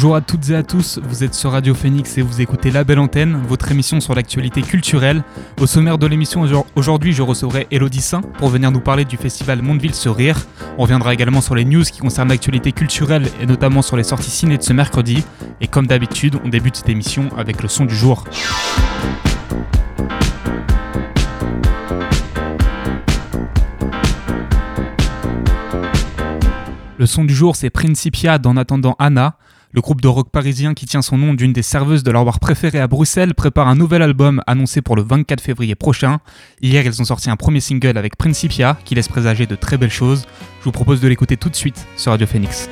Bonjour à toutes et à tous, vous êtes sur Radio Phoenix et vous écoutez La Belle Antenne, votre émission sur l'actualité culturelle. Au sommaire de l'émission aujourd'hui, je recevrai Elodie Saint pour venir nous parler du festival Mondeville sur Rire. On reviendra également sur les news qui concernent l'actualité culturelle et notamment sur les sorties ciné de ce mercredi. Et comme d'habitude, on débute cette émission avec le son du jour. Le son du jour, c'est Principia d'En attendant Anna. Le groupe de rock parisien qui tient son nom d'une des serveuses de leur bar préféré à Bruxelles prépare un nouvel album annoncé pour le 24 février prochain. Hier, ils ont sorti un premier single avec Principia qui laisse présager de très belles choses. Je vous propose de l'écouter tout de suite sur Radio Phoenix.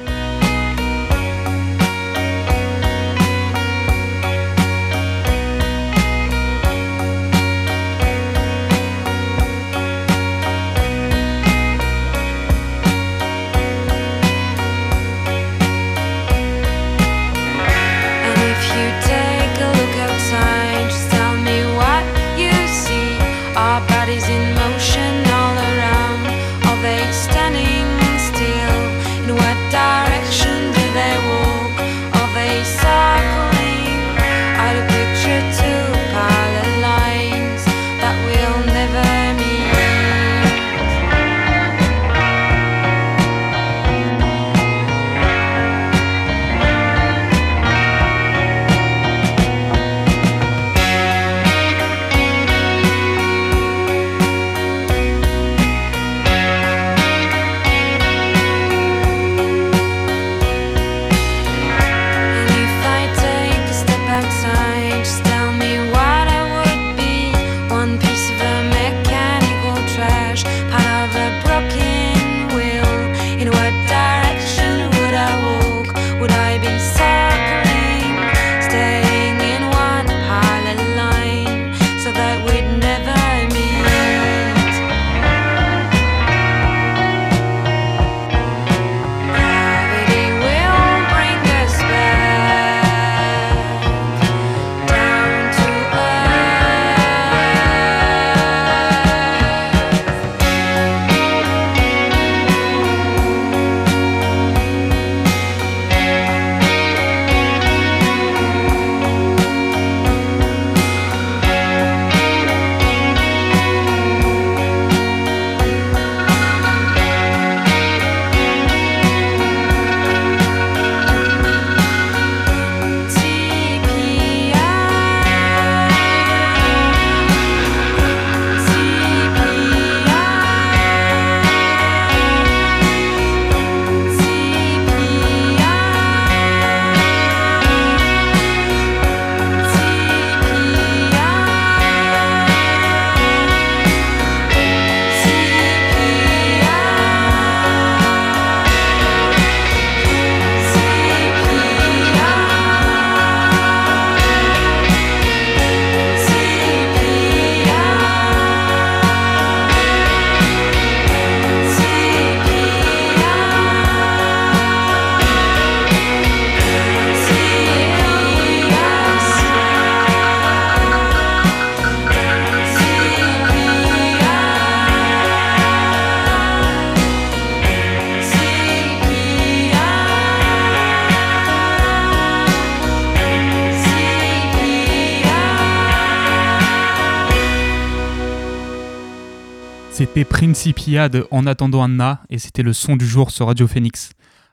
C'était Principia de En attendant Anna et c'était le son du jour sur Radio Phoenix.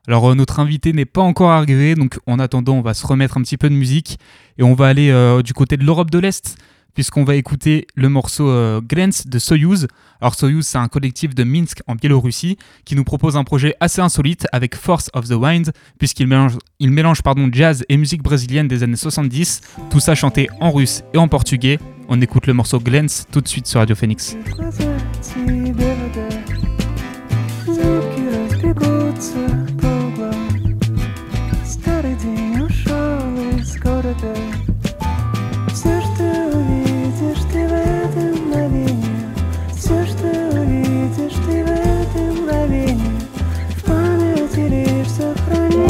Alors euh, notre invité n'est pas encore arrivé, donc en attendant on va se remettre un petit peu de musique et on va aller euh, du côté de l'Europe de l'Est puisqu'on va écouter le morceau euh, Glens de Soyuz. Alors Soyuz c'est un collectif de Minsk en Biélorussie qui nous propose un projet assez insolite avec Force of the Wind puisqu'il mélange, il mélange pardon, jazz et musique brésilienne des années 70, tout ça chanté en russe et en portugais. On écoute le morceau Glens tout de suite sur Radio Phoenix. улица кругла. Старый день ушел из города. Все, что увидишь ты в этом мгновении. Все, что увидишь ты в этом мгновении. В памяти лишь сохрани.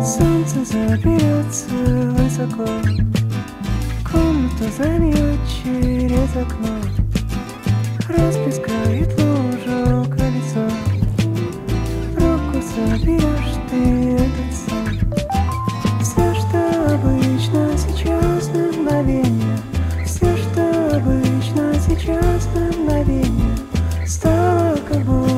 Солнце забьется высоко. Кто зальет через окно Расплескает лужу колесо. Руку соберешь ты этот сон Все, что обычно сейчас мгновение Все, что обычно сейчас мгновение Стало как будто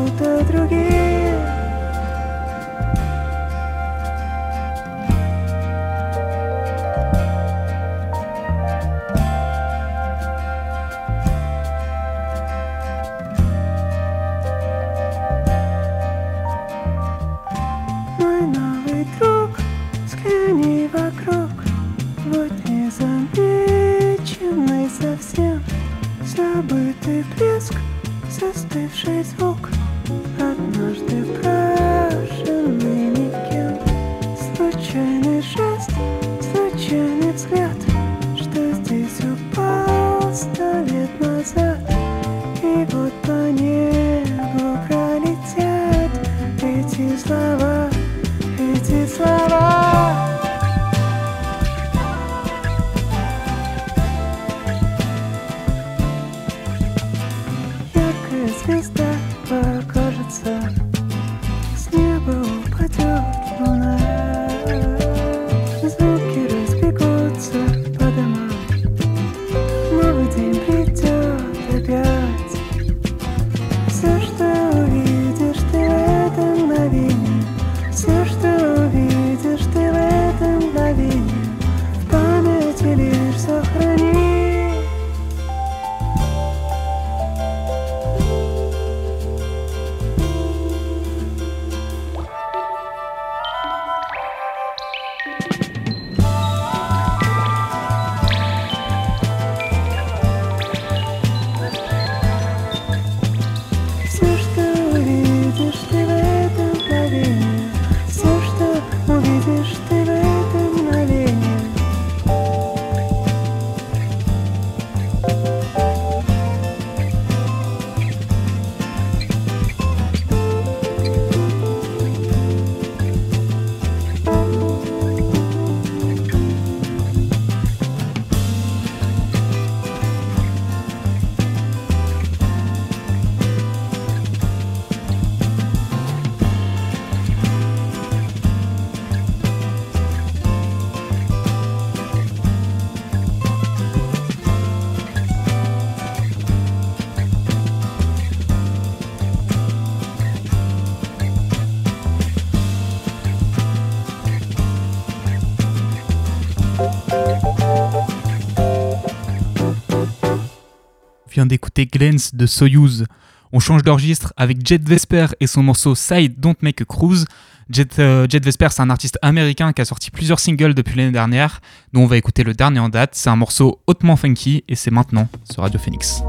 c'était Glens de Soyuz. On change d'registre avec Jet Vesper et son morceau Side Don't Make a Cruise. Jet, euh, Jet Vesper, c'est un artiste américain qui a sorti plusieurs singles depuis l'année dernière, dont on va écouter le dernier en date. C'est un morceau hautement funky et c'est maintenant sur Radio Phoenix.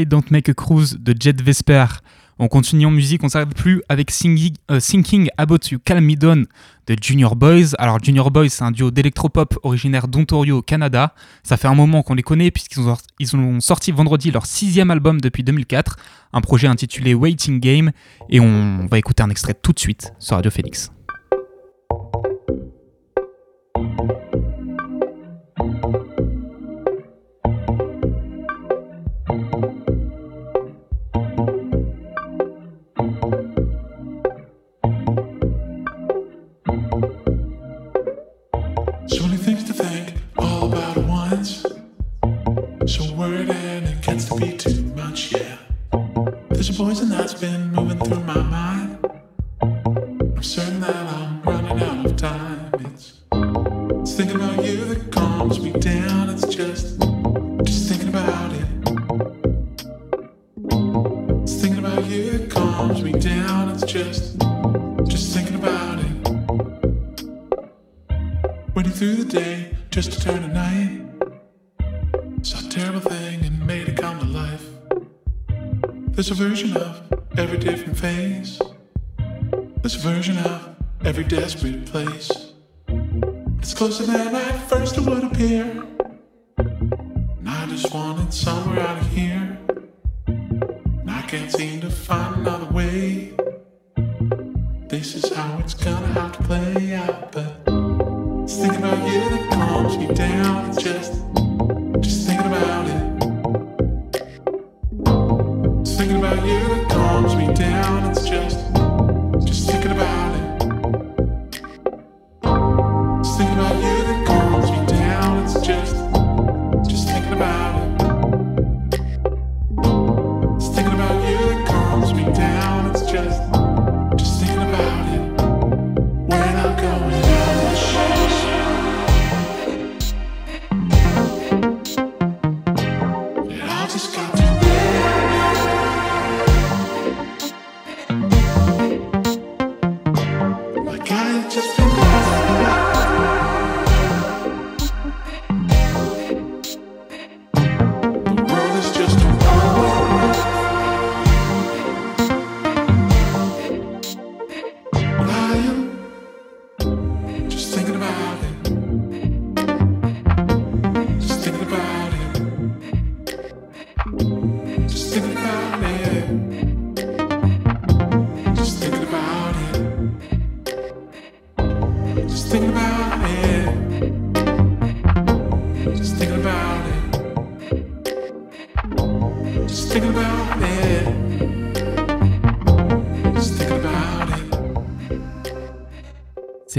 Don't Make a Cruise de Jet Vesper. On continue en musique, on s'arrête plus avec Singing, euh, Thinking About You Calm Me Down de Junior Boys. Alors Junior Boys, c'est un duo d'électropop originaire d'Ontario au Canada. Ça fait un moment qu'on les connaît puisqu'ils ont, ont sorti vendredi leur sixième album depuis 2004, un projet intitulé Waiting Game. Et on va écouter un extrait tout de suite sur Radio Phoenix.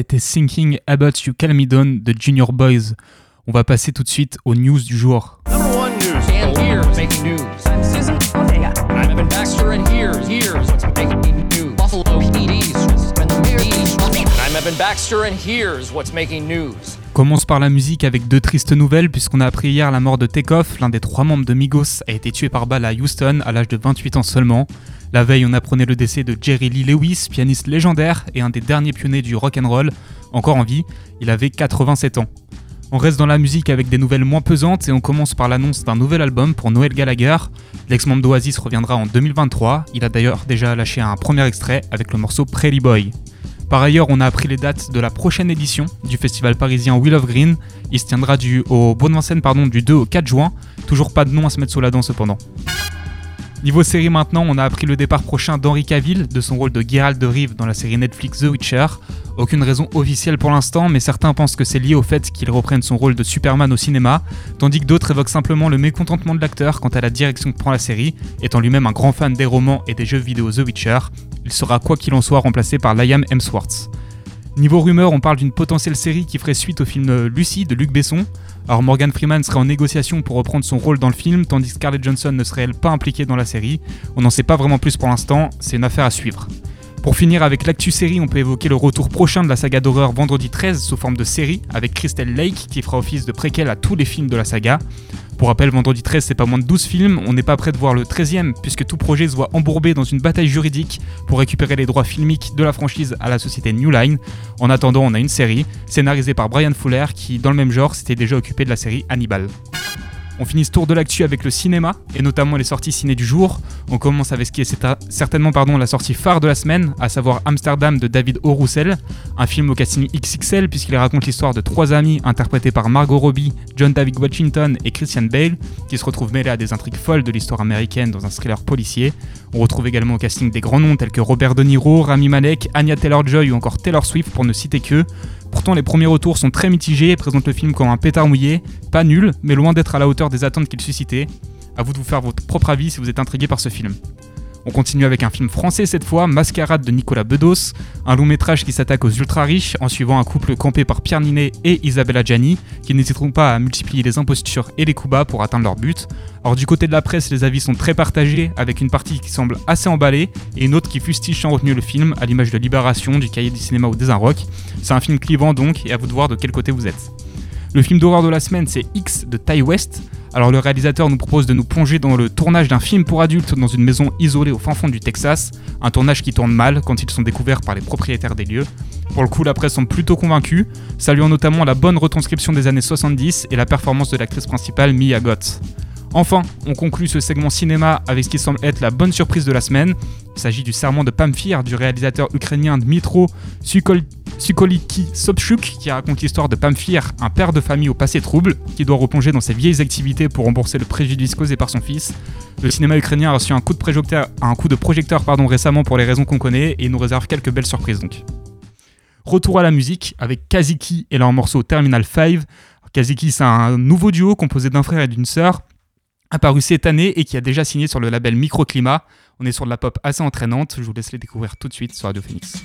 C'était Thinking About You Calm Me Down de Junior Boys. On va passer tout de suite aux news du jour. Commence par la musique avec deux tristes nouvelles puisqu'on a appris hier la mort de Takeoff, l'un des trois membres de Migos a été tué par balle à Houston à l'âge de 28 ans seulement. La veille, on apprenait le décès de Jerry Lee Lewis, pianiste légendaire et un des derniers pionniers du rock and roll, encore en vie, il avait 87 ans. On reste dans la musique avec des nouvelles moins pesantes et on commence par l'annonce d'un nouvel album pour Noël Gallagher. L'ex-membre d'Oasis reviendra en 2023, il a d'ailleurs déjà lâché un premier extrait avec le morceau Pretty Boy. Par ailleurs, on a appris les dates de la prochaine édition du festival parisien Wheel of Green. Il se tiendra du, au du 2 au 4 juin. Toujours pas de nom à se mettre sous la dent cependant. Niveau série maintenant, on a appris le départ prochain d'Henri Cavill de son rôle de Geralt de Rive dans la série Netflix The Witcher. Aucune raison officielle pour l'instant, mais certains pensent que c'est lié au fait qu'il reprenne son rôle de Superman au cinéma, tandis que d'autres évoquent simplement le mécontentement de l'acteur quant à la direction que prend la série. Étant lui-même un grand fan des romans et des jeux vidéo The Witcher, il sera quoi qu'il en soit remplacé par Liam Hemsworth. Niveau rumeur, on parle d'une potentielle série qui ferait suite au film Lucy de Luc Besson. Alors Morgan Freeman serait en négociation pour reprendre son rôle dans le film, tandis que Scarlett Johansson ne serait elle pas impliquée dans la série. On n'en sait pas vraiment plus pour l'instant, c'est une affaire à suivre. Pour finir avec l'actu série, on peut évoquer le retour prochain de la saga d'horreur Vendredi 13 sous forme de série avec Crystal Lake qui fera office de préquel à tous les films de la saga. Pour rappel, Vendredi 13 c'est pas moins de 12 films, on n'est pas prêt de voir le 13e puisque tout projet se voit embourbé dans une bataille juridique pour récupérer les droits filmiques de la franchise à la société New Line. En attendant, on a une série scénarisée par Brian Fuller qui, dans le même genre, s'était déjà occupé de la série Hannibal. On finit ce tour de l'actu avec le cinéma, et notamment les sorties ciné du jour. On commence avec ce qui est certa- certainement la sortie phare de la semaine, à savoir Amsterdam de David O. Un film au casting XXL puisqu'il raconte l'histoire de trois amis interprétés par Margot Robbie, John David Washington et Christian Bale, qui se retrouvent mêlés à des intrigues folles de l'histoire américaine dans un thriller policier. On retrouve également au casting des grands noms tels que Robert De Niro, Rami Malek, Anya Taylor-Joy ou encore Taylor Swift pour ne citer que. Pourtant, les premiers retours sont très mitigés et présentent le film comme un pétard mouillé, pas nul, mais loin d'être à la hauteur des attentes qu'il suscitait. À vous de vous faire votre propre avis si vous êtes intrigué par ce film. On continue avec un film français cette fois, Mascarade de Nicolas Bedos, un long métrage qui s'attaque aux ultra riches en suivant un couple campé par Pierre Ninet et Isabella Gianni, qui n'hésiteront pas à multiplier les impostures et les coups bas pour atteindre leur but. Alors du côté de la presse, les avis sont très partagés, avec une partie qui semble assez emballée et une autre qui fustige sans retenue le film, à l'image de Libération, du Cahier du cinéma ou des Rock. C'est un film clivant donc, et à vous de voir de quel côté vous êtes. Le film d'horreur de la semaine, c'est X de Ty West. Alors le réalisateur nous propose de nous plonger dans le tournage d'un film pour adultes dans une maison isolée au fin fond du Texas, un tournage qui tourne mal quand ils sont découverts par les propriétaires des lieux. Pour le coup, la presse semble plutôt convaincue, saluant notamment la bonne retranscription des années 70 et la performance de l'actrice principale Mia Goth. Enfin, on conclut ce segment cinéma avec ce qui semble être la bonne surprise de la semaine. Il s'agit du serment de Pamphir du réalisateur ukrainien Dmitro Sukol- Sukoliki Sobchuk qui raconte l'histoire de Pamphir, un père de famille au passé trouble, qui doit replonger dans ses vieilles activités pour rembourser le préjudice causé par son fils. Le cinéma ukrainien a reçu un coup de projecteur, pardon, récemment pour les raisons qu'on connaît et nous réserve quelques belles surprises. Retour à la musique avec Kaziki et leur morceau Terminal 5. Kaziki, c'est un nouveau duo composé d'un frère et d'une sœur, apparu cette année et qui a déjà signé sur le label Microclimat. On est sur de la pop assez entraînante, je vous laisse les découvrir tout de suite sur Radio Phoenix.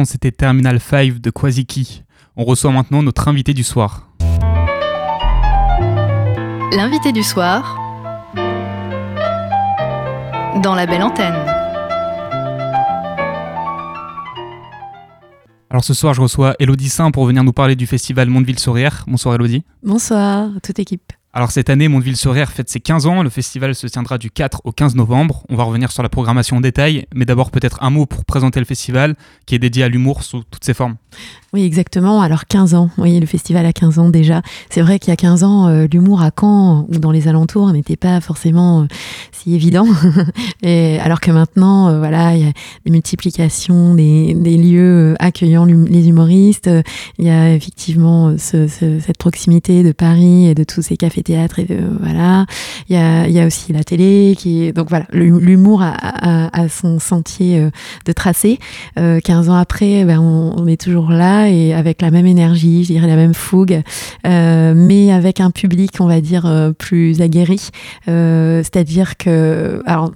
L'instant, c'était Terminal 5 de Kwaziki. On reçoit maintenant notre invité du soir. L'invité du soir dans la belle antenne. Alors ce soir, je reçois Elodie Saint pour venir nous parler du festival Mondeville-sur-Rière. Bonsoir Elodie. Bonsoir, toute équipe. Alors cette année, Mondeville-sur-Rière fête ses 15 ans. Le festival se tiendra du 4 au 15 novembre. On va revenir sur la programmation en détail, mais d'abord peut-être un mot pour présenter le festival qui est dédié à l'humour sous toutes ses formes. Oui, exactement. Alors 15 ans, oui, le festival a 15 ans déjà. C'est vrai qu'il y a 15 ans, euh, l'humour à Caen ou dans les alentours n'était pas forcément euh, si évident. Et alors que maintenant, euh, voilà, il y a des multiplications des, lieux accueillant les humoristes. Il y a effectivement ce- ce- cette proximité de Paris et de tous ces cafés-théâtres. Et de- voilà, il y a, y a aussi la télé qui donc voilà, l'hu- l'humour a, son sentier euh, de tracé. Euh, 15 ans après, ben, on, est toujours là et avec la même énergie, je dirais la même fougue, euh, mais avec un public, on va dire, euh, plus aguerri. Euh, C'est-à-dire que, alors, euh,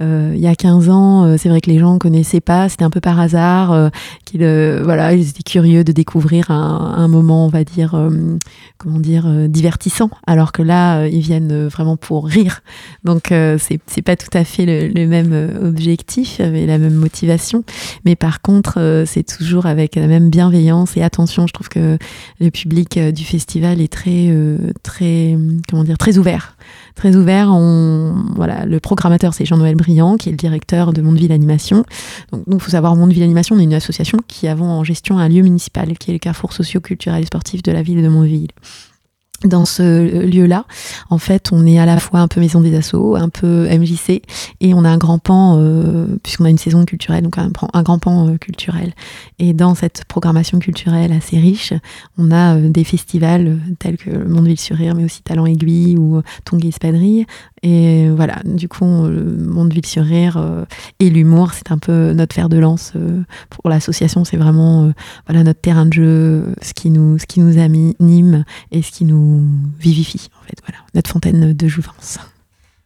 il y a 15 ans, euh, c'est vrai que les gens connaissaient pas, c'était un peu par hasard, euh, qu'ils, euh, voilà, ils étaient curieux de découvrir un, moment, on va dire, euh, comment dire, euh, divertissant, alors que là, euh, ils viennent euh, vraiment pour rire. Donc, euh, c'est c'est pas tout à fait le, même euh, objectif, et la même motivation. Mais par contre, euh, c'est toujours avec la même bienveillance et attention. Je trouve que le public euh, du festival est très, euh, très, comment dire, très ouvert. Très ouvert. On, voilà, le programmateur, c'est Jean-Noël Briand, qui est le directeur de Mondeville Animation. Donc, il faut savoir, Mondeville Animation, on est une association qui avons en gestion un lieu municipal, qui est le carrefour socio-culturel et sportif de la ville de Mondeville dans ce lieu-là, en fait, on est à la fois un peu maison des assos, un peu MJC, et on a un grand pan, euh, puisqu'on a une saison culturelle, donc un, grand pan euh, culturel. Et dans cette programmation culturelle assez riche, on a euh, des festivals tels que le Mondeville-sur-Rire, mais aussi Talent Aiguille ou Tongue Espadrille. Et voilà, du coup, le Mondeville-sur-Rire euh, et l'humour, c'est un peu notre fer de lance euh, pour l'association. C'est vraiment euh, voilà notre terrain de jeu, ce qui nous, ce qui nous anime et ce qui nous vivifie, en fait. Voilà, notre fontaine de jouvence.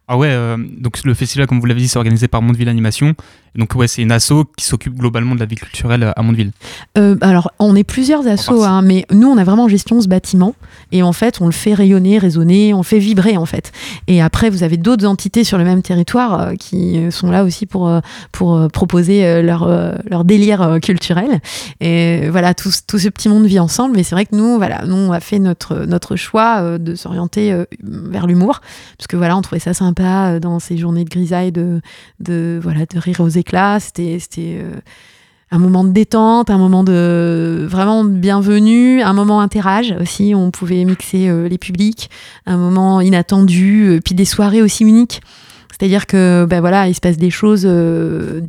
Ah ouais, donc le festival, comme vous l'avez dit, c'est organisé par Mondeville Animation. Donc ouais, c'est une asso qui s'occupe globalement de la vie culturelle à Mondeville. Euh, alors, on est plusieurs assos, hein, mais nous, on a vraiment en gestion ce bâtiment. Et en fait, on le fait rayonner, résonner, on le fait vibrer, en fait. Et après, vous avez d'autres entités sur le même territoire euh, qui euh, sont là aussi pour, euh, pour euh, proposer euh, leur, euh, leur délire euh, culturel. Et voilà, tout, ce- tout ce petit monde vit ensemble. Mais c'est vrai que nous, voilà, nous, on a fait notre, notre choix euh, de s'orienter euh, vers l'humour. Parce que voilà, on trouvait ça sympa euh, dans ces journées de grisaille de, de, voilà, de rire aux éclats. C'était. c'était euh, un moment de détente, un moment de vraiment bienvenue, un moment interage aussi, on pouvait mixer euh, les publics, un moment inattendu, euh, puis des soirées aussi uniques. C'est-à-dire que ben voilà, il se passe des choses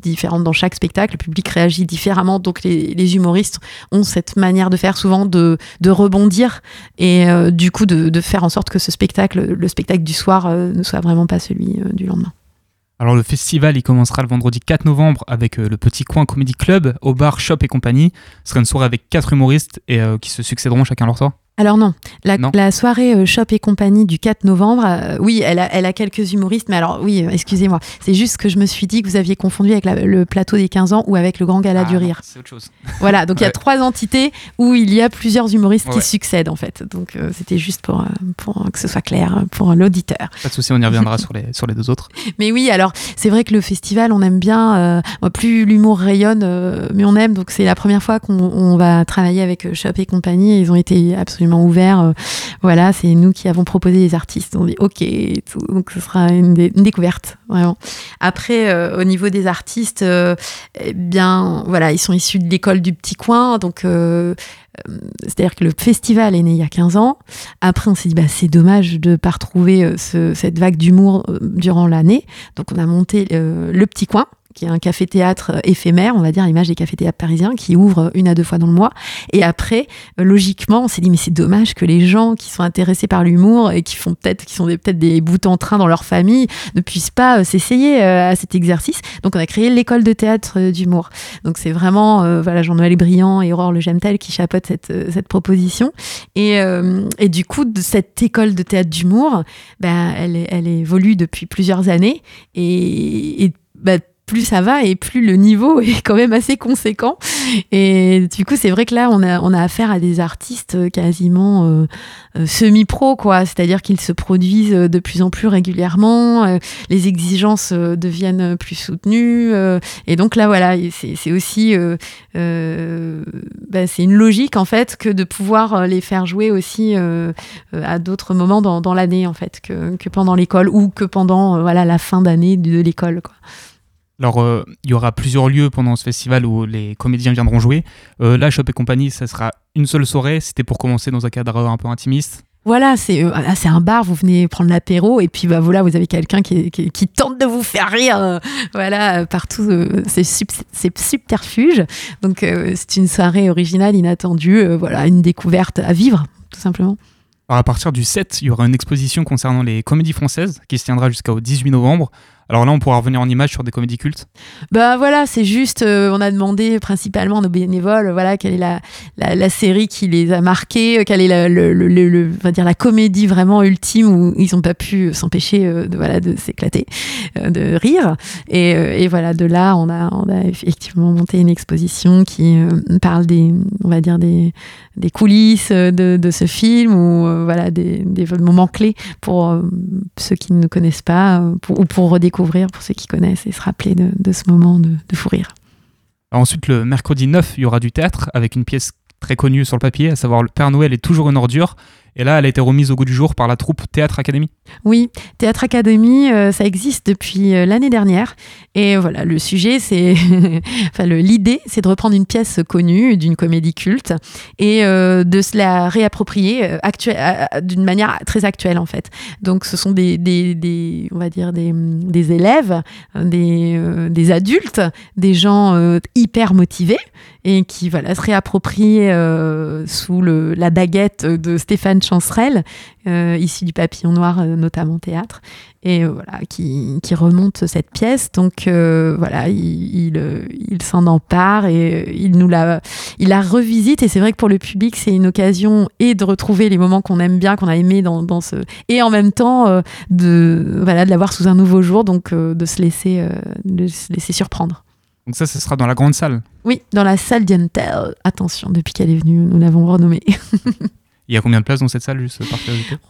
différentes dans chaque spectacle, le public réagit différemment, donc les, humoristes ont cette manière de faire souvent de, rebondir et du coup de, de faire en sorte que ce spectacle, le spectacle du soir, ne soit vraiment pas celui du lendemain. Alors le festival, il commencera le vendredi 4 novembre avec euh, le Petit Coin Comedy Club au bar Shop et compagnie. Ce sera une soirée avec quatre humoristes et euh, qui se succéderont chacun leur tour. Alors non, la, Non. la soirée euh, Shop et compagnie du 4 novembre, euh, oui, elle a, elle a quelques humoristes, mais alors oui, euh, excusez-moi, c'est juste que je me suis dit que vous aviez confondu avec la- le plateau des 15 ans ou avec le Grand Gala Ah, du Rire. C'est autre chose. Voilà, donc il y a trois entités où il y a plusieurs humoristes Ouais. qui succèdent en fait. Donc euh, c'était juste pour, pour que ce soit clair pour l'auditeur. Pas de souci, on y reviendra sur, les, sur les deux autres. Mais oui, alors c'est vrai que le festival, on aime bien. plus l'humour rayonne, mieux on aime. Donc c'est la première fois qu'on on va travailler avec Shop et compagnie. Et ils ont été absolument ouverts. euh, voilà, c'est nous qui avons proposé les artistes. On dit OK, donc ce sera une, dé- une découverte vraiment. Après, euh, au niveau des artistes, euh, eh bien voilà, ils sont issus de l'école du petit coin, donc. c'est-à-dire que le festival est né il y a 15 ans. Après, on s'est dit, bah, c'est dommage de ne pas retrouver ce- cette vague d'humour durant l'année. Donc, on a monté Le Petit Coin, qui est un café-théâtre euh, éphémère, on va dire, l'image des cafés-théâtres parisiens, qui ouvre une à deux fois dans le mois. Et après, euh, logiquement, on s'est dit, mais c'est dommage que les gens qui sont intéressés par l'humour et qui font peut-être, qui sont peut-être des bouts en train dans leur famille, ne puissent pas euh, s'essayer à cet exercice. Donc, on a créé l'école de théâtre d'humour. Donc, c'est vraiment, voilà, Jean-Noël Briand et Aurore Le Gemtel qui chapeautent cette, cette proposition. Et, et du coup, cette école de théâtre d'humour, ben, elle, elle évolue depuis plusieurs années. Et, et, ben, plus ça va et plus le niveau est quand même assez conséquent. Et du coup, c'est vrai que là, on a, on a affaire à des artistes quasiment euh, euh, semi-pro, quoi. C'est-à-dire qu'ils se produisent de plus en plus régulièrement, euh, les exigences euh, deviennent plus soutenues. euh, et donc là, voilà, c'est aussi, euh, euh, bah, c'est une logique en fait que de pouvoir euh, les faire jouer aussi euh, euh, à d'autres moments dans, dans l'année en fait que, que pendant l'école ou que pendant euh, voilà la fin d'année de, de l'école. quoi. Alors, euh, il y aura plusieurs lieux pendant ce festival où les comédiens viendront jouer. Euh, là, Shop et compagnie, ça sera une seule soirée. C'était pour commencer dans un cadre un peu intimiste. Voilà, c'est euh, ah, c'est un bar, vous venez prendre l'apéro et puis bah voilà, vous avez quelqu'un qui, est- qui, qui tente de vous faire rire, voilà, partout euh, ces, sub- ces subterfuges. Donc c'est une soirée originale, inattendue, voilà, une découverte à vivre, tout simplement. Alors, à partir du 7, il y aura une exposition concernant les comédies françaises qui se tiendra jusqu'au 18 novembre. Alors là, on pourra revenir en images sur des comédies cultes. Bah voilà, c'est juste, euh, on a demandé principalement à nos bénévoles, voilà, quelle est la, la, série qui les a marqués, euh, quelle est la, le, on va dire la comédie vraiment ultime où ils n'ont pas pu s'empêcher euh, de voilà de s'éclater, de rire. Et, et voilà, de là, on a, on a effectivement monté une exposition qui parle des, on va dire des, des coulisses de, de ce film ou voilà des, des moments clés pour ceux qui ne connaissent pas ou pour redécouvrir pour ceux qui connaissent et se rappeler de, ce moment de, fou rire. Ensuite, le mercredi 9, il y aura du théâtre avec une pièce très connue sur le papier, à savoir Le Père Noël est toujours une ordure. Et là, elle a été remise au goût du jour par la troupe Théâtre Academy. Oui, Théâtre Academy, euh, ça existe depuis euh, l'année dernière. Et voilà, le sujet, c'est. enfin, l'idée, c'est de reprendre une pièce connue d'une comédie culte et euh, de se la réapproprier d'une manière très actuelle, en fait. Donc, ce sont des, des, des- on va dire, des, des élèves, des, des adultes, des gens hyper motivés et qui voilà, se réapproprient sous le, la baguette de Stéphane Chancerelle, euh, issu du Papillon Noir, euh, notamment théâtre, et euh, voilà, qui, qui remonte cette pièce. Donc voilà, il, il, il s'en empare et il nous la, il la revisite. Et c'est vrai que pour le public, c'est une occasion et de retrouver les moments qu'on aime bien, qu'on a aimé dans, dans ce, et en même temps de voilà de l'avoir sous un nouveau jour, donc de se laisser, de se laisser surprendre. Donc ça, ce sera dans la grande salle? Oui, dans la salle Dientel. Attention, depuis qu'elle est venue, nous l'avons renommée. Il y a combien de places dans cette salle, juste par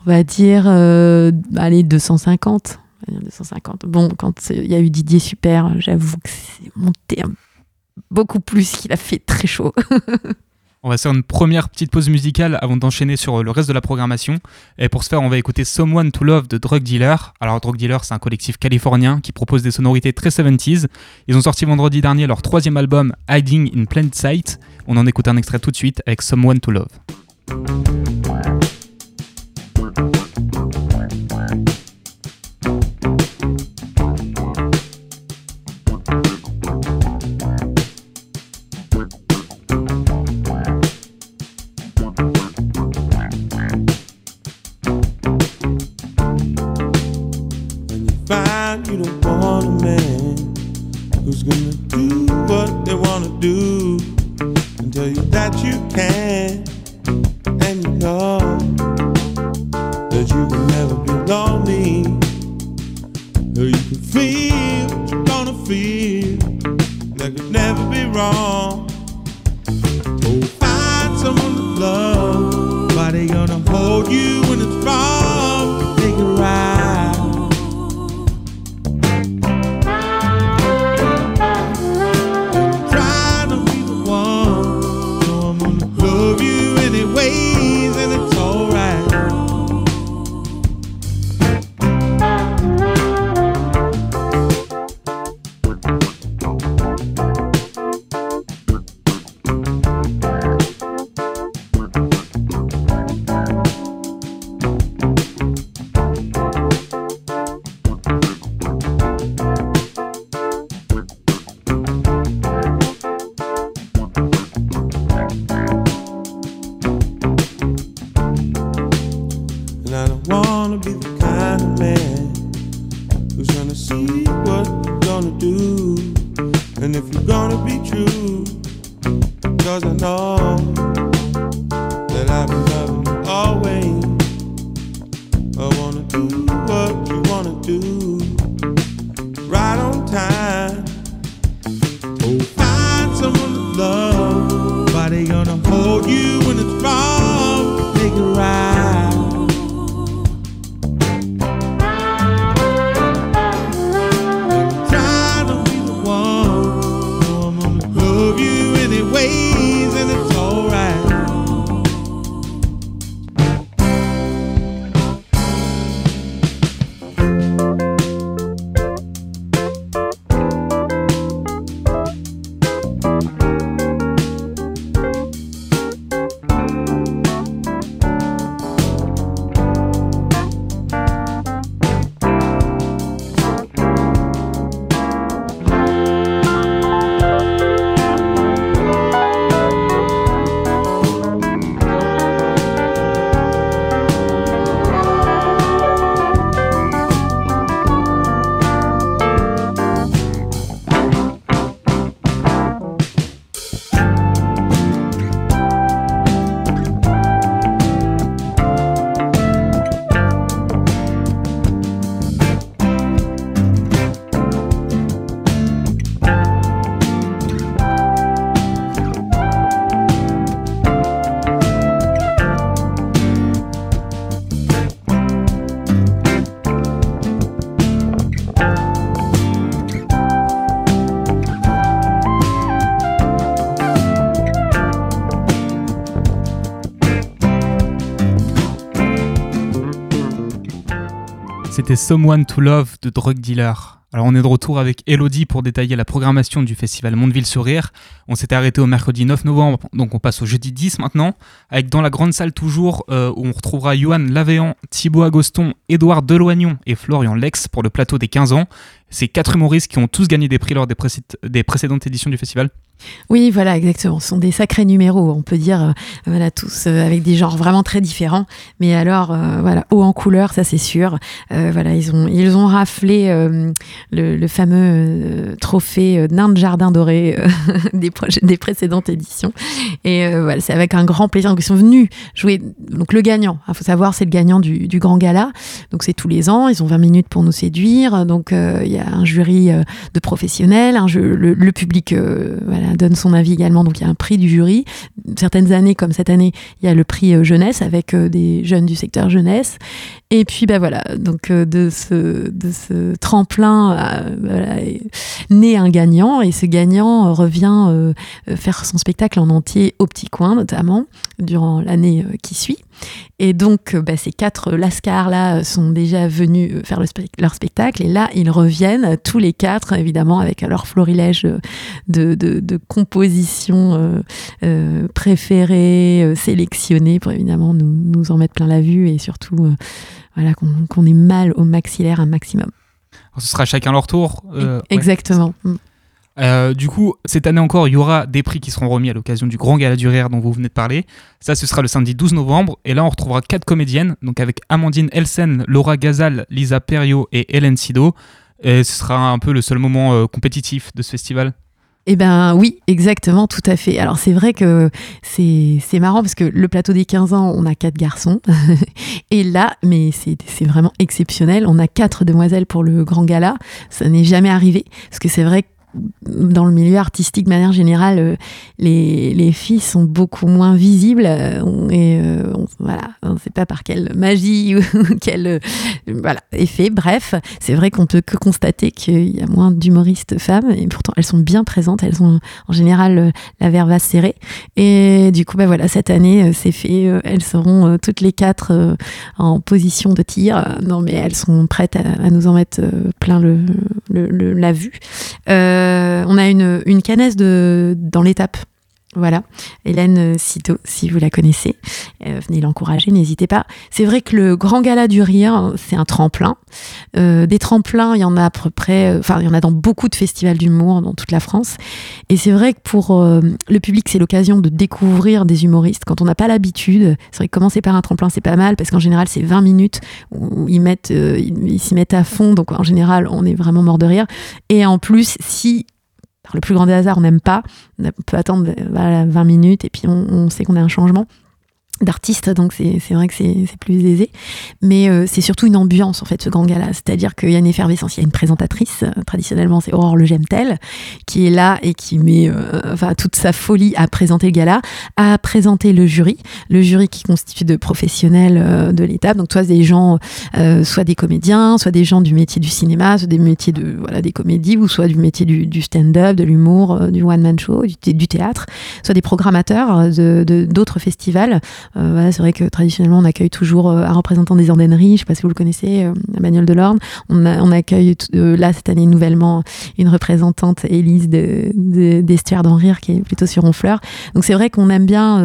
On va dire, euh, allez, 250. On va dire 250. Bon, quand il y a eu Didier Super, j'avoue que c'est monté beaucoup plus, qu'il a fait très chaud. On va faire une première petite pause musicale avant d'enchaîner sur euh, le reste de la programmation. Et pour ce faire, on va écouter Someone to Love de Drug Dealer. Alors, Drug Dealer, c'est un collectif californien qui propose des sonorités très 70s. Ils ont sorti vendredi dernier leur troisième album, Hiding in Plain Sight. On en écoute un extrait tout de suite avec Someone to Love. Thank you. C'était Someone to Love de Drug Dealer. Alors on est de retour avec Elodie pour détailler la programmation du festival Mondeville Sourire. On s'était arrêté au mercredi 9 novembre, donc on passe au jeudi 10 maintenant, avec dans la grande salle toujours euh, où on retrouvera Johan Lavéan, Thibaut Agoston, Édouard Deloignon et Florian Lex pour le plateau des 15 ans. Ces quatre humoristes qui ont tous gagné des prix lors des précédentes éditions du festival. Oui, voilà, exactement. Ce sont des sacrés numéros, on peut dire, euh, voilà, tous euh, avec des genres vraiment très différents. Mais alors, euh, voilà, haut en couleur, ça c'est sûr. Voilà, ils ont, ils ont raflé le, fameux trophée nain de jardin doré des, précédentes éditions. Et voilà, c'est avec un grand plaisir. Donc, ils sont venus jouer. Donc, le gagnant, il faut savoir, c'est le gagnant du, Grand Gala. Donc, c'est tous les ans. Ils ont 20 minutes pour nous séduire. Donc, il y a un jury de professionnels. Un le, le public euh, voilà, donne son avis également. Donc, il y a un prix du jury. Certaines années, comme cette année, il y a le prix euh, jeunesse avec euh, des jeunes du secteur jeunesse. Et puis, bah voilà, donc euh, de ce, tremplin euh, né un gagnant. Et ce gagnant euh, revient euh, euh, faire son spectacle en entier au Petit Coin, notamment, durant l'année euh, qui suit. Et donc, euh, bah, ces quatre Lascars-là euh, sont déjà venus euh, faire le leur spectacle. Et là, ils reviennent, tous les quatre, évidemment, avec leur florilège de, de, de compositions euh, euh, préférées, euh, sélectionnées, pour évidemment nous, nous en mettre plein la vue et surtout voilà, qu'on qu'on ait mal au maxillaire un maximum. Alors, ce sera chacun leur tour. euh, ouais. Euh, du coup, cette année encore, il y aura des prix qui seront remis à l'occasion du Grand Gala du Rire dont vous venez de parler. Ça, ce sera le samedi 12 novembre. Et là, on retrouvera quatre comédiennes, donc avec Amandine Elsen, Laura Gazal, Lisa Perriot et Hélène Sido. Et ce sera un peu le seul moment euh, compétitif de ce festival. Eh ben oui, exactement, tout à fait. Alors c'est vrai que c'est marrant parce que le plateau des 15 ans, on a quatre garçons. Et là, mais c'est vraiment exceptionnel, on a quatre demoiselles pour le grand gala. Ça n'est jamais arrivé parce que c'est vrai que dans le milieu artistique, de manière générale, euh, les, les filles sont beaucoup moins visibles. euh, et euh, on, voilà, on ne sait pas par quelle magie ou quel euh, voilà, effet. Bref, c'est vrai qu'on peut que constater qu'il y a moins d'humoristes femmes. Et pourtant, elles sont bien présentes. Elles ont en général euh, la verve serrée. Et du coup, bah voilà, cette année, euh, c'est fait. Euh, Elles seront euh, toutes les quatre euh, en position de tir. Euh, Non, mais elles sont prêtes à, à nous en mettre euh, plein le, le- le- la vue. Euh, on a une, une canesse de, dans l'étape. Voilà, Hélène Cito, si vous la connaissez, euh, venez l'encourager, n'hésitez pas. C'est vrai que le Grand Gala du Rire, c'est un tremplin. Euh, des tremplins, il y en a à peu près, euh, enfin, il y en a dans beaucoup de festivals d'humour dans toute la France. Et c'est vrai que pour euh, le public, c'est l'occasion de découvrir des humoristes. Quand on n'a pas l'habitude, c'est vrai que commencer par un tremplin, c'est pas mal, parce qu'en général, c'est 20 minutes où ils euh, ils ils s'y mettent à fond. Donc, en général, on est vraiment mort de rire. Et en plus, si le plus grand des hasards, on n'aime pas, on peut attendre euh, voilà, 20 minutes et puis on sait qu'on a un changement d'artiste, donc c'est vrai que c'est plus aisé. Mais euh, c'est surtout une ambiance, en fait, ce grand gala. C'est-à-dire qu'il y a une effervescence, il y a une présentatrice, euh, traditionnellement c'est Aurore Le Gemtel, qui est là et qui met euh, toute sa folie à présenter le gala, à présenter le jury. Le jury qui constitue de professionnels de l'étape, donc soit des gens, soit des comédiens, soit des gens du métier du cinéma, soit des métiers des comédies, ou soit du métier du, du stand-up, de l'humour, du one-man show, du, thé- du théâtre, soit des programmateurs d'autres festivals. Euh, voilà, c'est vrai que traditionnellement, on accueille toujours euh, un représentant des Andéneries, je sais pas si vous le connaissez, euh, Emmanuel Delorme. On, a- on accueille t- euh, là, cette année, nouvellement, une représentante, Élise de, de, d'Estuaire qui est plutôt sur Honfleur. Donc c'est vrai qu'on aime bien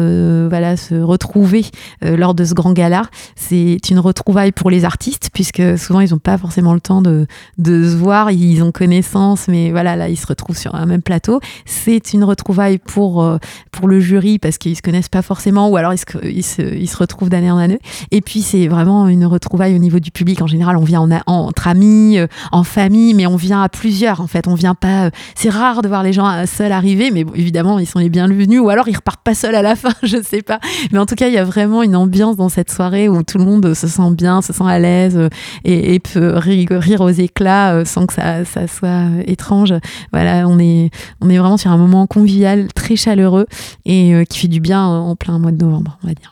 voilà, se retrouver lors de ce grand gala. C'est une retrouvaille pour les artistes, puisque souvent, ils n'ont pas forcément le temps de, de se voir, ils ont connaissance, mais voilà, là, ils se retrouvent sur un même plateau. C'est une retrouvaille pour, pour le jury, parce qu'ils se connaissent pas forcément, ou alors ils se, ils se, retrouvent d'année en année. Et puis, c'est vraiment une retrouvaille au niveau du public. En général, on vient entre amis, euh, en famille, mais on vient à plusieurs, en fait. On vient pas... euh, c'est rare de voir les gens euh, seuls arriver, mais évidemment, ils sont les bienvenus, ou alors ils repartent pas seuls à la fin, je sais pas. Mais en tout cas, il y a vraiment une ambiance dans cette soirée où tout le monde se sent bien, se sent à l'aise et, peut rire, aux éclats sans que ça, soit étrange. Voilà, on est, on est vraiment sur un moment convivial, très chaleureux et qui fait du bien en plein mois de novembre, on va dire.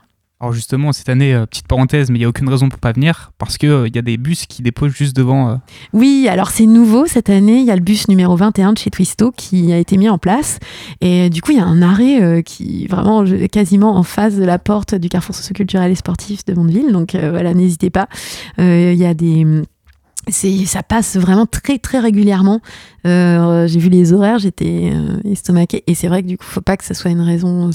Alors justement, cette année, euh, petite parenthèse, mais il n'y a aucune raison pour pas venir, parce qu'il il y a des bus qui déposent juste devant. euh, Oui, alors c'est nouveau cette année. Il y a le bus numéro 21 de chez Twisto qui a été mis en place. Et du coup, il y a un arrêt euh, qui vraiment quasiment en face de la porte du carrefour socioculturel et sportif de Mondeville. Donc euh, voilà, n'hésitez pas. Euh, Il y a des c'est ça passe vraiment très très régulièrement. Euh, j'ai vu les horaires, j'étais euh, estomaquée et c'est vrai que du coup faut pas que ça soit une raison.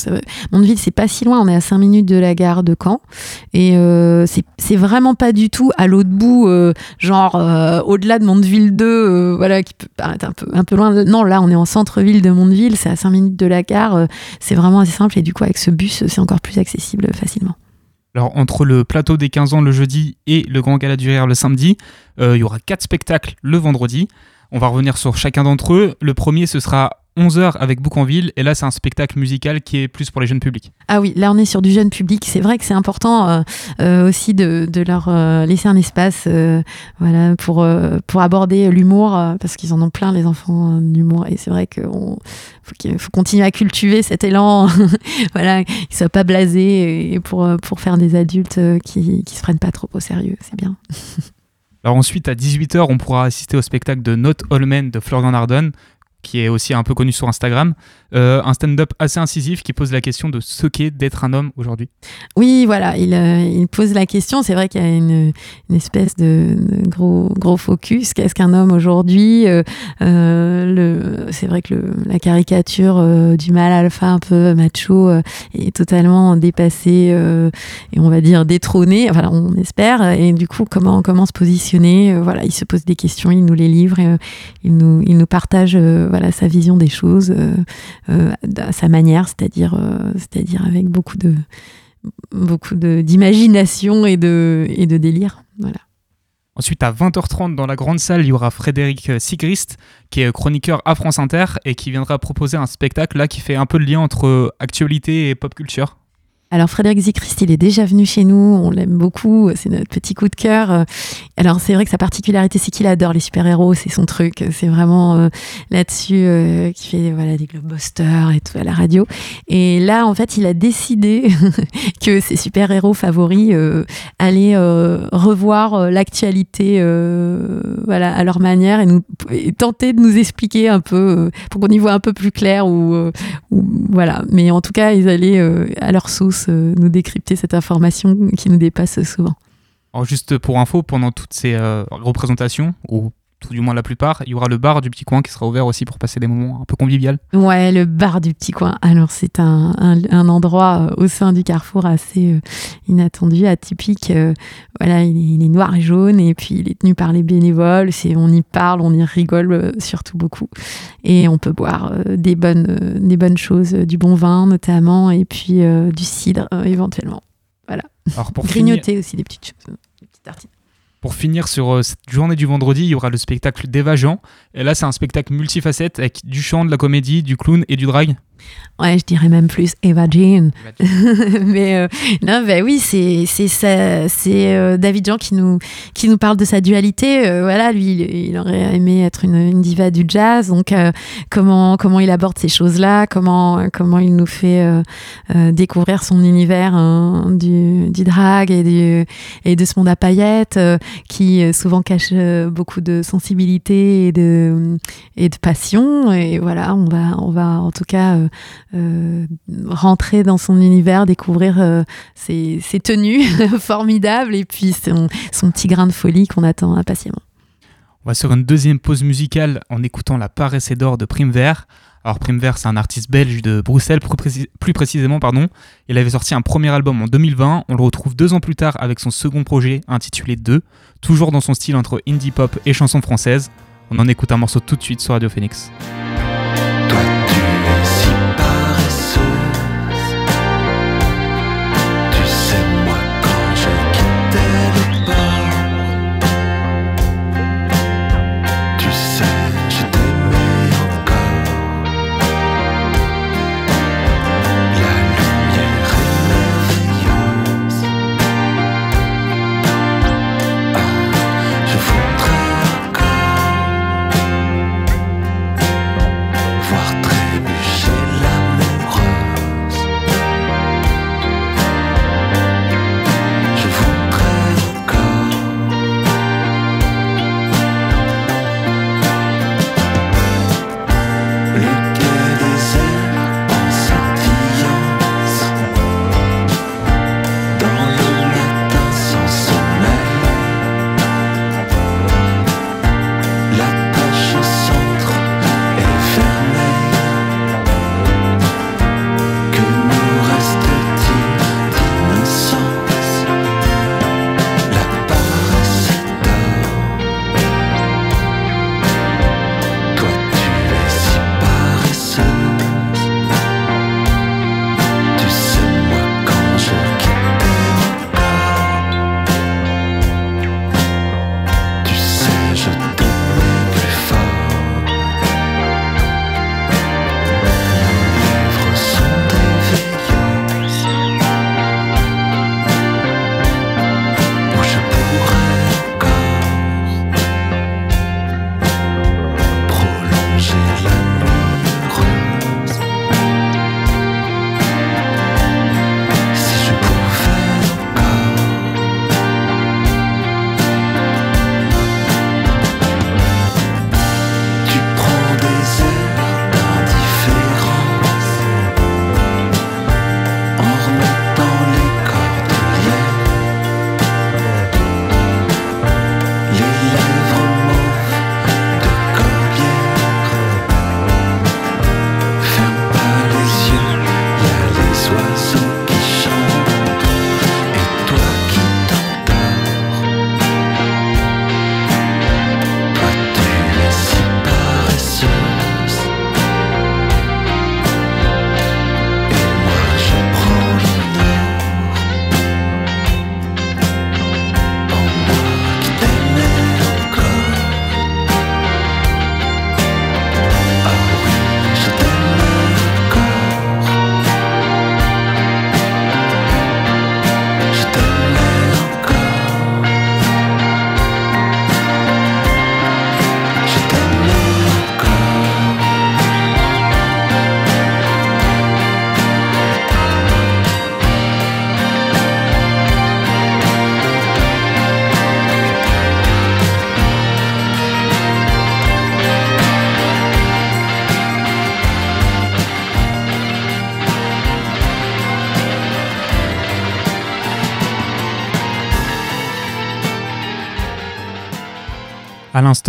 Mondeville c'est pas si loin, on est à 5 minutes de la gare de Caen et euh, c'est- vraiment pas du tout à l'autre bout, euh, genre euh, au-delà de Mondeville 2, euh, voilà qui peut paraître un peu un peu loin. Non là on est en centre-ville de Mondeville, c'est à 5 minutes de la gare, c'est vraiment assez simple et du coup avec ce bus c'est encore plus accessible facilement. Alors, entre le plateau des 15 ans le jeudi et le Grand Gala du Rire le samedi, euh, il y aura quatre spectacles le vendredi. On va revenir sur chacun d'entre eux. Le premier, ce sera 11h avec Boucanville. Et là, c'est un spectacle musical qui est plus pour les jeunes publics. Ah oui, là on est sur du jeune public. C'est vrai que c'est important euh, euh, aussi de, de leur euh, laisser un espace voilà, pour, pour aborder l'humour, parce qu'ils en ont plein les enfants d'humour. Et c'est vrai qu'il faut, qu'il faut continuer à cultiver cet élan, voilà, qu'ils ne soient pas blasés et pour, pour faire des adultes qui ne se prennent pas trop au sérieux. C'est bien. Alors ensuite, à 18h, on pourra assister au spectacle de Not All Men de Florian Ardon, qui est aussi un peu connu sur Instagram. Euh, un stand-up assez incisif qui pose la question de ce qu'est d'être un homme aujourd'hui. Oui, voilà, il, euh, pose la question. C'est vrai qu'il y a une, espèce de, gros, gros focus. Qu'est-ce qu'un homme aujourd'hui Euh, C'est vrai que la caricature du mâle alpha un peu macho est totalement dépassée et on va dire détrônée. Voilà, on espère. Et du coup, comment, comment se positionner Voilà, il se pose des questions, il nous les livre, il, nous, il nous partage voilà, sa vision des choses. euh, euh, sa manière, c'est-à-dire euh, c'est-à-dire avec beaucoup de beaucoup d'imagination et de délire. Voilà. Ensuite, à 20h30, dans la grande salle, il y aura Frédéric Sigrist, qui est chroniqueur à France Inter et qui viendra proposer un spectacle là qui fait un peu le lien entre actualité et pop culture. Alors Frédéric Zicrist, il est déjà venu chez nous, on l'aime beaucoup, c'est notre petit coup de cœur. Euh, Alors c'est vrai que sa particularité, c'est qu'il adore les super-héros, c'est son truc, c'est vraiment euh, là-dessus euh, qu'il fait voilà, des globusters et tout à la radio. Et là, en fait, il a décidé que ses super-héros favoris euh, allaient revoir l'actualité à leur manière et, tenter de nous expliquer un peu, pour qu'on y voit un peu plus clair voilà. Mais en tout cas, ils allaient à leur sauce euh, nous décrypter cette information qui nous dépasse souvent. Alors juste pour info, pendant toutes ces euh, représentations, ou tout du moins la plupart, il y aura le bar du petit coin qui sera ouvert aussi pour passer des moments un peu convivial. Ouais, le bar du petit coin. Alors c'est un, un, un endroit euh, au sein du carrefour assez euh, inattendu, atypique. Euh, voilà, il est, il est noir et jaune et puis il est tenu par les bénévoles. C'est, on y parle, on y rigole euh, surtout beaucoup et on peut boire des bonnes, des bonnes choses, du bon vin notamment et puis du cidre éventuellement. Voilà. Alors pour finir, Grignoter aussi des petites choses, des petites tartines. Pour finir sur euh, cette journée du vendredi, il y aura le spectacle d'Eva Jean. Et là, c'est un spectacle multifacette avec du chant, de la comédie, du clown et du drag. Ouais, je dirais même plus Eva Jean. Mais euh, non, bah oui, c'est c'est c'est euh, David Jean qui nous qui nous parle de sa dualité. Euh, voilà, lui, il, il aurait aimé être une, une diva du jazz. Donc euh, comment comment il aborde ces choses-là, comment comment il nous fait découvrir son univers hein, du du drag et du et de ce monde à paillettes qui souvent cache beaucoup de sensibilité et de et de passion. Et voilà, on va on va en tout cas rentrer dans son univers, découvrir euh, ses, tenues formidables et puis son, petit grain de folie qu'on attend impatiemment. On va sur une deuxième pause musicale en écoutant La Paresse d'or de Prime Vert. Alors Prime Vert, c'est un artiste belge de Bruxelles, plus précisément, pardon. Il avait sorti un premier album en 2020. On le retrouve deux ans plus tard avec son second projet intitulé 2, toujours dans son style entre indie pop et chanson française. On en écoute un morceau tout de suite sur Radio Phoenix.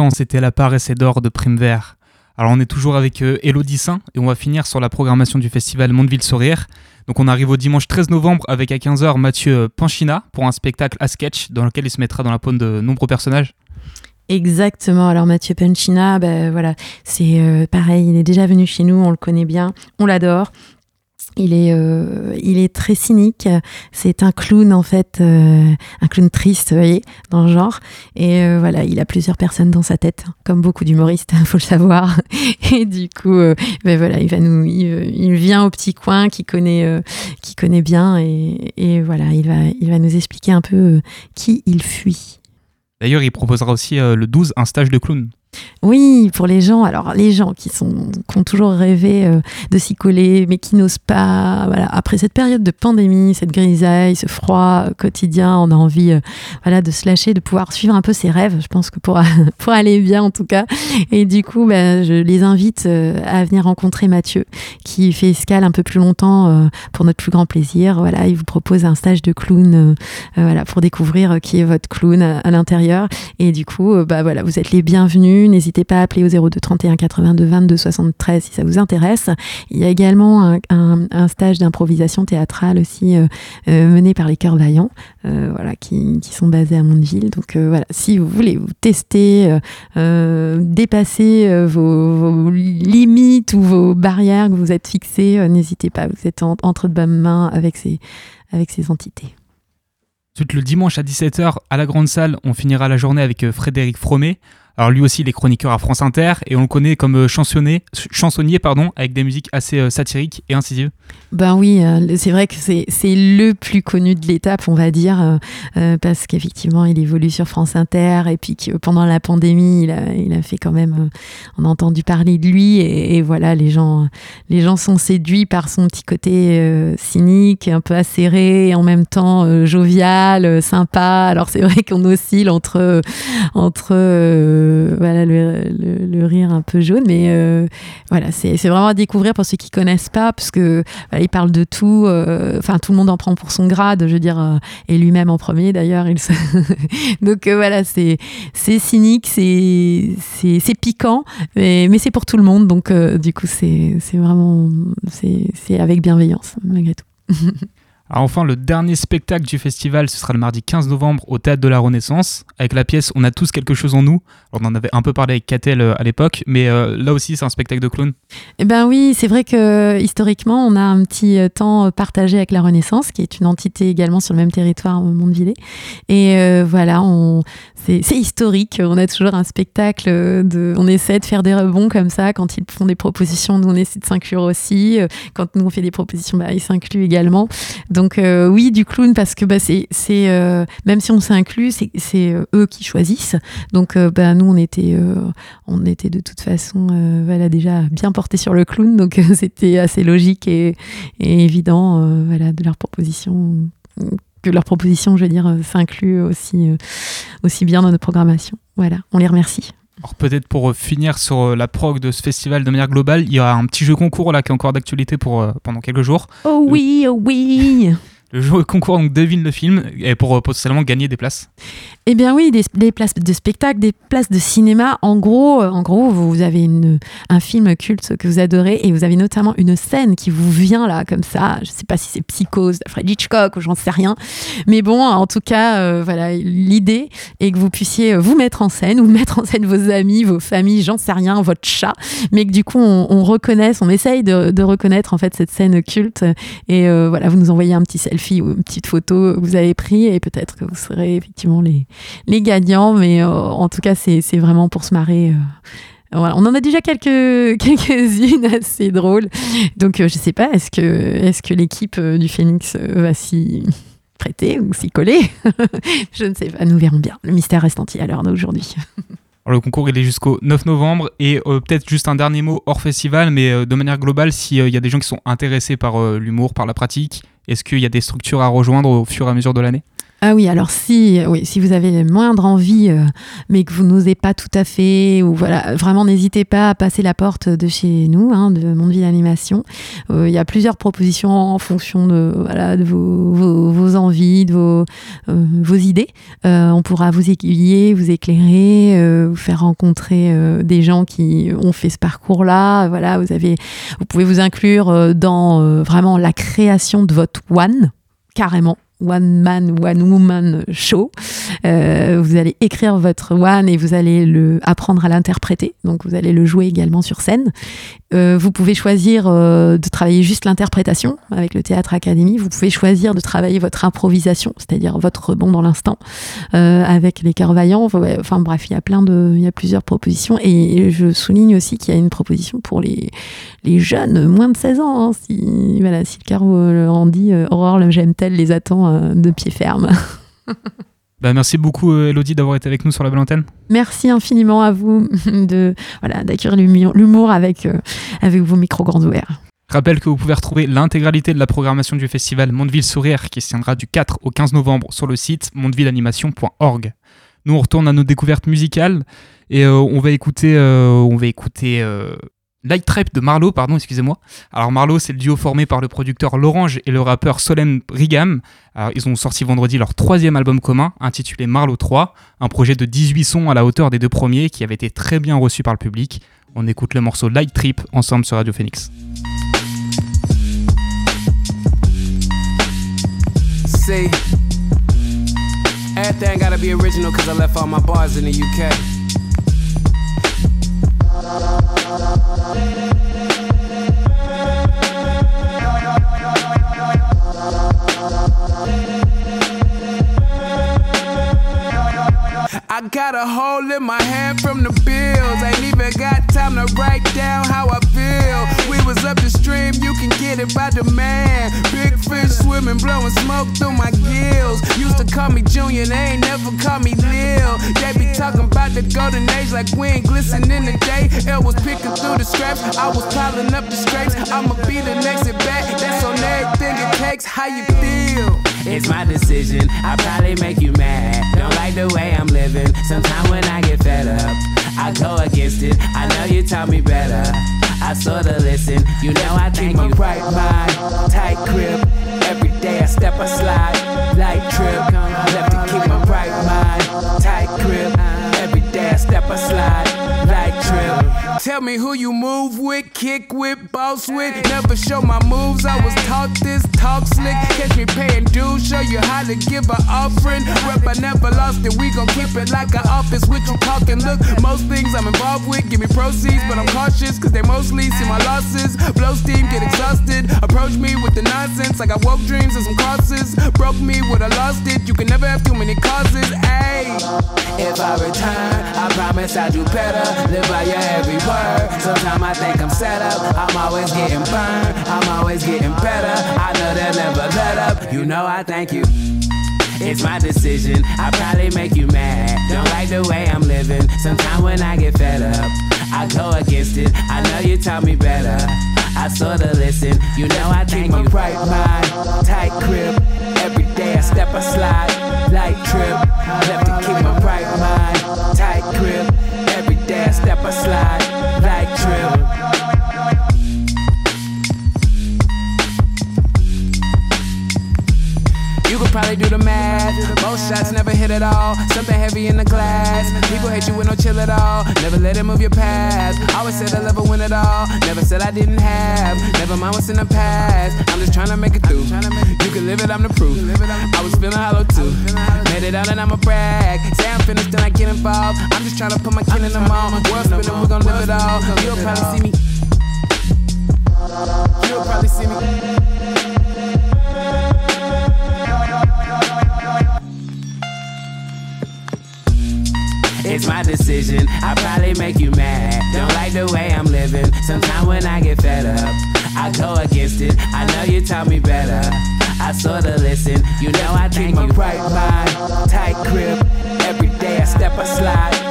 C'était La Paresse et d'or de Prime Vert. Alors on est toujours avec euh, Elodie Saint et on va finir sur la programmation du festival Mondeville Sourire. Donc on arrive au dimanche 13 novembre avec à 15h Mathieu Panchina pour un spectacle à sketch dans lequel il se mettra dans la peau de nombreux personnages. Exactement. Alors Mathieu Panchina, ben voilà, c'est euh, pareil. Il est déjà venu chez nous, on le connaît bien, on l'adore. Il est, euh, il est très cynique. C'est un clown en fait, euh, un clown triste, vous voyez, dans le genre. Et euh, voilà, il a plusieurs personnes dans sa tête, comme beaucoup d'humoristes, faut le savoir. Et du coup, ben voilà, il va nous, il, il vient au petit coin qui connaît, connaît bien, et, et voilà, il va, il va nous expliquer un peu qui il fuit. D'ailleurs, il proposera aussi le 12 un stage de clown. Oui, pour les gens, alors les gens qui, sont, qui ont toujours rêvé euh, de s'y coller, mais qui n'osent pas, voilà, après cette période de pandémie, cette grisaille, ce froid quotidien, on a envie euh, voilà, de se lâcher, de pouvoir suivre un peu ses rêves, je pense que pour, pour aller bien en tout cas. Et du coup, bah, je les invite euh, à venir rencontrer Mathieu, qui fait escale un peu plus longtemps pour notre plus grand plaisir. Voilà, il vous propose un stage de clown voilà, pour découvrir qui est votre clown à, l'intérieur. Et du coup, bah, voilà, vous êtes les bienvenus. N'hésitez pas à appeler au 02 31 82 22 73 si ça vous intéresse. Il y a également un, stage d'improvisation théâtrale aussi euh, euh, mené par les Cœurs Vaillants, euh, voilà, qui, sont basés à Mondeville. Donc voilà, si vous voulez vous tester, dépasser vos, limites ou vos barrières que vous êtes fixées, n'hésitez pas. Vous êtes en- entre de bonnes mains avec ces, avec ces entités. Ensuite, le dimanche à 17h à la grande salle, on finira la journée avec Frédéric Fromet. Alors lui aussi, il est chroniqueur à France Inter et on le connaît comme euh, chansonnier, chansonnier pardon, avec des musiques assez euh, satiriques et incisives. Ben oui, euh, c'est vrai que c'est le plus connu de l'étape, on va dire, parce qu'effectivement, il évolue sur France Inter et puis pendant la pandémie, il a, il a fait quand même, on a entendu parler de lui et, voilà, les gens, les gens sont séduits par son petit côté cynique, un peu acéré, et en même temps jovial, sympa. Alors c'est vrai qu'on oscille entre, entre voilà, le, le- rire un peu jaune, mais euh, voilà, c'est vraiment à découvrir pour ceux qui connaissent pas, parce que voilà, il parle de tout, euh, enfin tout le monde en prend pour son grade, je veux dire, euh, et lui-même en premier d'ailleurs. Donc voilà, c'est cynique, c'est piquant, mais, mais c'est pour tout le monde, donc du coup c'est vraiment c'est avec bienveillance malgré tout. Alors enfin, le dernier spectacle du festival, ce sera le mardi 15 novembre au Théâtre de la Renaissance, avec la pièce On a tous quelque chose en nous. On en avait un peu parlé avec Catel euh, à l'époque, mais euh, là aussi c'est un spectacle de clown. Eh ben oui, c'est vrai que historiquement, on a un petit euh, temps partagé avec la Renaissance, qui est une entité également sur le même territoire au Mondeville. Et voilà, on, c'est, historique. On a toujours un spectacle on essaie de faire des rebonds comme ça quand ils font des propositions. Nous, on essaie de s'inclure aussi. Quand nous on fait des propositions, bah, ils s'incluent également. Euh, oui, du clown parce que bah, c'est, euh, même si on s'inclut, c'est, euh, eux qui choisissent. Donc euh, bah, nous, on était, on était de toute façon voilà, déjà bien portés sur le clown, donc c'était assez logique et, et évident voilà, de leur proposition que leur proposition, je veux dire, s'inclut aussi, aussi bien dans notre programmation. Voilà, on les remercie. Alors peut-être pour euh, finir sur euh, la prog de ce festival de manière globale, il y aura un petit jeu concours là qui est encore d'actualité pour euh, pendant quelques jours. Oh oui, oh oui Le jeu concours donc devine le film et pour euh, potentiellement gagner des places. Eh bien oui, des, places de spectacle, des places de cinéma. En gros, euh, en gros, vous avez un film culte que vous adorez et vous avez notamment une scène qui vous vient là comme ça. Je sais pas si c'est Psychose d'Alfred Hitchcock ou j'en sais rien, mais bon, en tout cas, euh, voilà, l'idée est que vous puissiez vous mettre en scène ou mettre en scène vos amis, vos familles, j'en sais rien, votre chat, mais que du coup on, on reconnaisse, on essaye de, reconnaître en fait cette scène culte et voilà, vous nous envoyez un petit selfie ou une petite photo que vous avez pris et peut-être que vous serez effectivement les les gagnants, mais euh, en tout cas, c'est vraiment pour se marrer. euh. Voilà. On en a déjà quelques, quelques-unes assez drôles. Donc, euh, je sais pas, est-ce que, est que l'équipe du Phoenix va s'y prêter ou s'y coller? Je ne sais pas, nous verrons bien. Le mystère reste entier à l'heure d'aujourd'hui. Le concours il est jusqu'au 9 novembre et euh, peut-être juste un dernier mot hors festival, mais euh, de manière globale, s'il y a des gens qui sont intéressés par euh, l'humour, par la pratique, est-ce qu'il y a des structures à rejoindre au fur et à mesure de l'année? Ah oui, alors si, oui, si vous avez moindre envie, euh, mais que vous n'osez pas tout à fait, ou voilà, vraiment n'hésitez pas à passer la porte de chez nous, hein, de Mondeville Animation. Euh, Il y a plusieurs propositions en fonction de, voilà, de vos, vos, vos envies, de vos, euh, vos idées. Euh, on pourra vous aiguiller, vous éclairer, euh, vous faire rencontrer des gens qui ont fait ce parcours-là. Voilà, vous avez, vous pouvez vous inclure dans vraiment la création de votre one, carrément one man, one woman show. Euh, vous allez écrire votre one et vous allez le apprendre à l'interpréter. Donc vous allez le jouer également sur scène. Euh, vous pouvez choisir euh, de travailler juste l'interprétation avec le théâtre académie. Vous pouvez choisir de travailler votre improvisation, c'est-à-dire votre rebond dans l'instant avec les cœurs vaillants. Enfin, bref, il y a plein de, il y a plusieurs propositions et je souligne aussi qu'il y a une proposition pour les les jeunes moins de 16 ans. hein. si voilà, si le cœur en dit Aurore, le j'aime-t-elle les attend euh, de pied ferme. Bah, merci beaucoup, euh, Elodie, d'avoir été avec nous sur la belle antenne. Merci infiniment à vous de voilà d'accueillir l'humour avec euh, avec vos micros grands ouverts. Rappelle que vous pouvez retrouver l'intégralité de la programmation du festival Mondeville Sourire qui se tiendra du 4 au 15 novembre sur le site mondevilleanimation.org. Nous on retourne à nos découvertes musicales et euh, on va écouter, euh, on va écouter Light Trap de Marlowe, pardon, excusez-moi. Alors Marlowe, c'est le duo formé par le producteur L'Orange et le rappeur Solem. Alors, ils ont sorti vendredi leur troisième album commun, intitulé Marlowe 3, un projet de 18 sons à la hauteur des deux premiers qui avait été très bien reçu par le public. On écoute le morceau Light Trip ensemble sur Radio Phoenix. Amen. I got a hole in my hand from the bills. Ain't even got time to write down how I feel. We was up the stream, you can get it by demand. Big fish swimming, blowing smoke through my gills. Used to call me Junior, they ain't never call me Lil. They be talking about the golden age like we ain't glisten in the day. L was picking through the scraps, I was piling up the scrapes. I'ma be the next at bat, that's on everything it takes. How you feel? It's my decision. I probably make you mad. Don't like the way I'm living. Sometimes when I get fed up, I go against it. I know you taught me better. I sorta listen. You know I think you right mind, tight grip. Every day I step, I slide, light trip. Left to keep my right mind, tight grip. Every day I step, I slide. Tell me who you move with, kick with, boss with. Never show my moves, I was taught this, talk slick. Catch me paying dues, show you how to give an offering. Rep, I never lost it, we gon' keep it like an office with you talking. Look, most things I'm involved with give me proceeds, but I'm cautious, cause they mostly see my losses. Blow steam, get exhausted. Approach me with the nonsense, like I woke dreams and some crosses. Broke me with I lost it, you can never have too many causes. Ayy, if I return, I promise I'll do better. Live by your every word. Sometimes I think I'm set up, I'm always getting burned, I'm always getting better. I know they'll never let up, you know I thank you. It's my decision. I probably make you mad. Don't like the way I'm living. Sometimes when I get fed up, I go against it. I know you taught me better. I sorta listen. You know I think my right mind, tight grip. Every day I step, I slide, light trip. Left to keep my right mind, tight grip. Every day I step, I slide, You could probably do the math. Most shots never hit at all. Something heavy in the glass. People hate you with no chill at all. Never let it move your past. Always said I'll never win it all. Never said I didn't have. Never mind what's in the past. I'm just trying to make it through. You can live it, I'm the proof. I was feeling hollow too. Made it out and I'ma brag. Say I'm finished, then I get involved. I'm just trying to put my kin in the mall. World spinning, we're gonna it all. You'll probably see me. You'll probably see me. It's my decision. I probably make you mad. Don't like the way I'm living. Sometimes when I get fed up, I go against it. I know you taught me better. I sorta listen. You know I think my right mind, tight grip. Every day I step, I slide,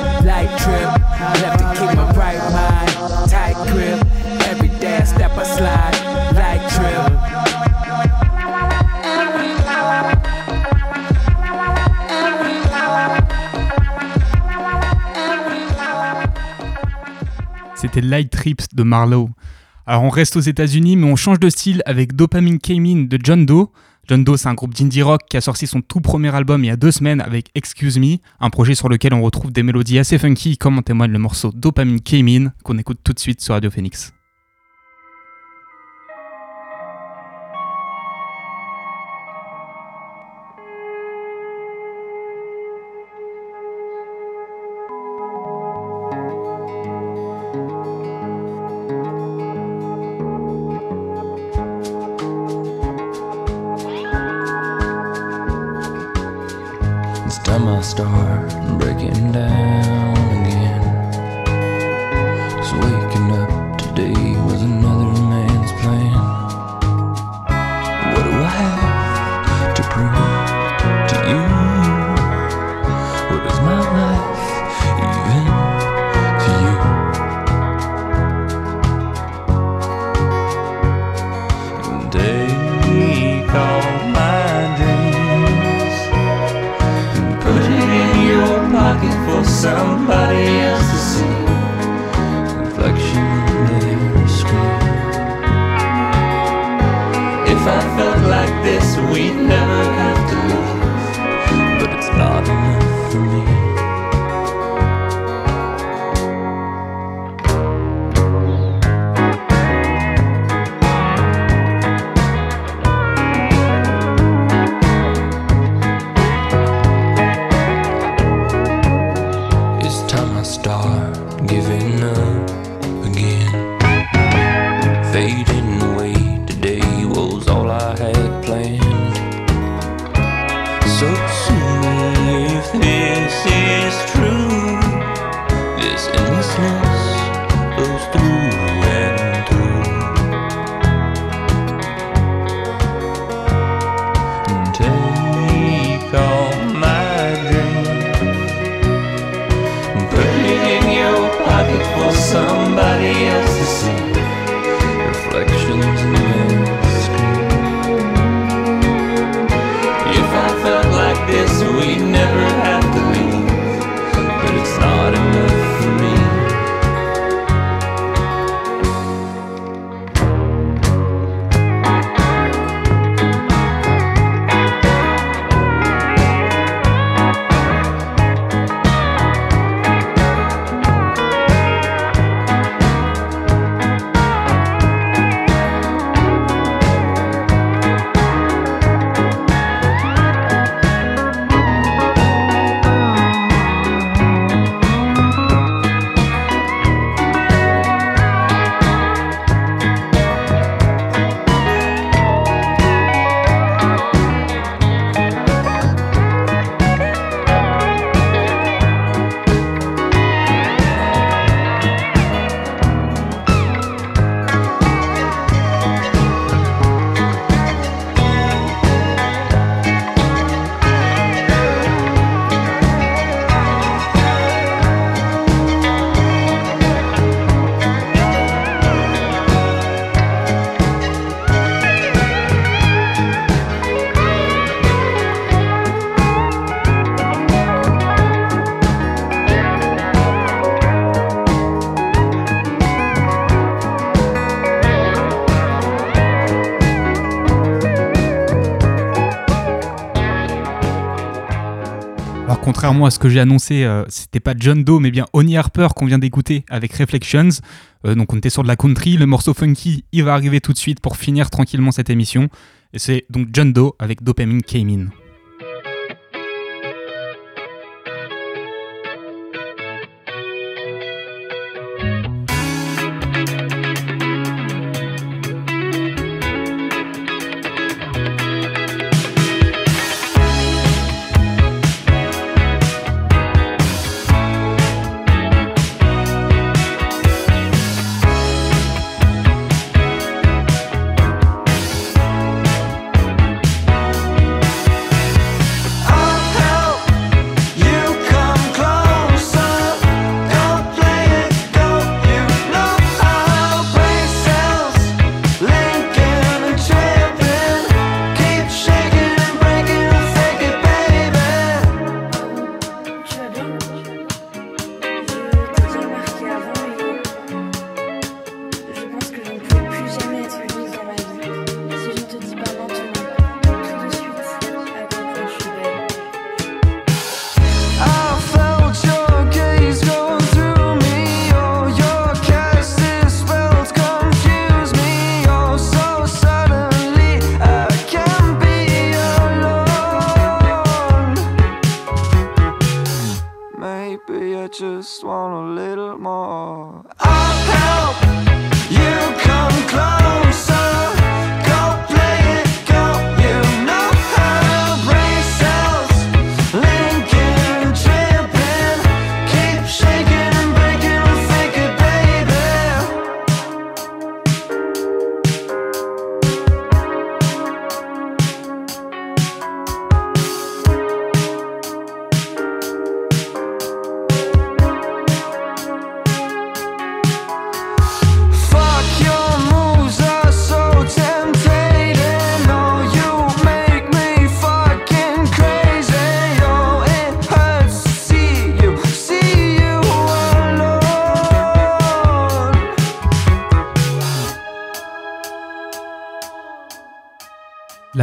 C'était Light Trips de Marlowe. Alors on reste aux États-Unis, mais on change de style avec Dopamine Came In de John Doe, John Doe, c'est un groupe d'indie rock qui a sorti son tout premier album il y a deux semaines avec Excuse Me, un projet sur lequel on retrouve des mélodies assez funky, comme en témoigne le morceau Dopamine Came In, qu'on écoute tout de suite sur Radio Phoenix. Somebody contrairement à ce que j'ai annoncé, euh, c'était pas John Doe mais bien Oni Harper qu'on vient d'écouter avec Reflections. Euh, donc on était sur de la country, le morceau funky, il va arriver tout de suite pour finir tranquillement cette émission. Et c'est donc John Doe avec Dopamine Came In.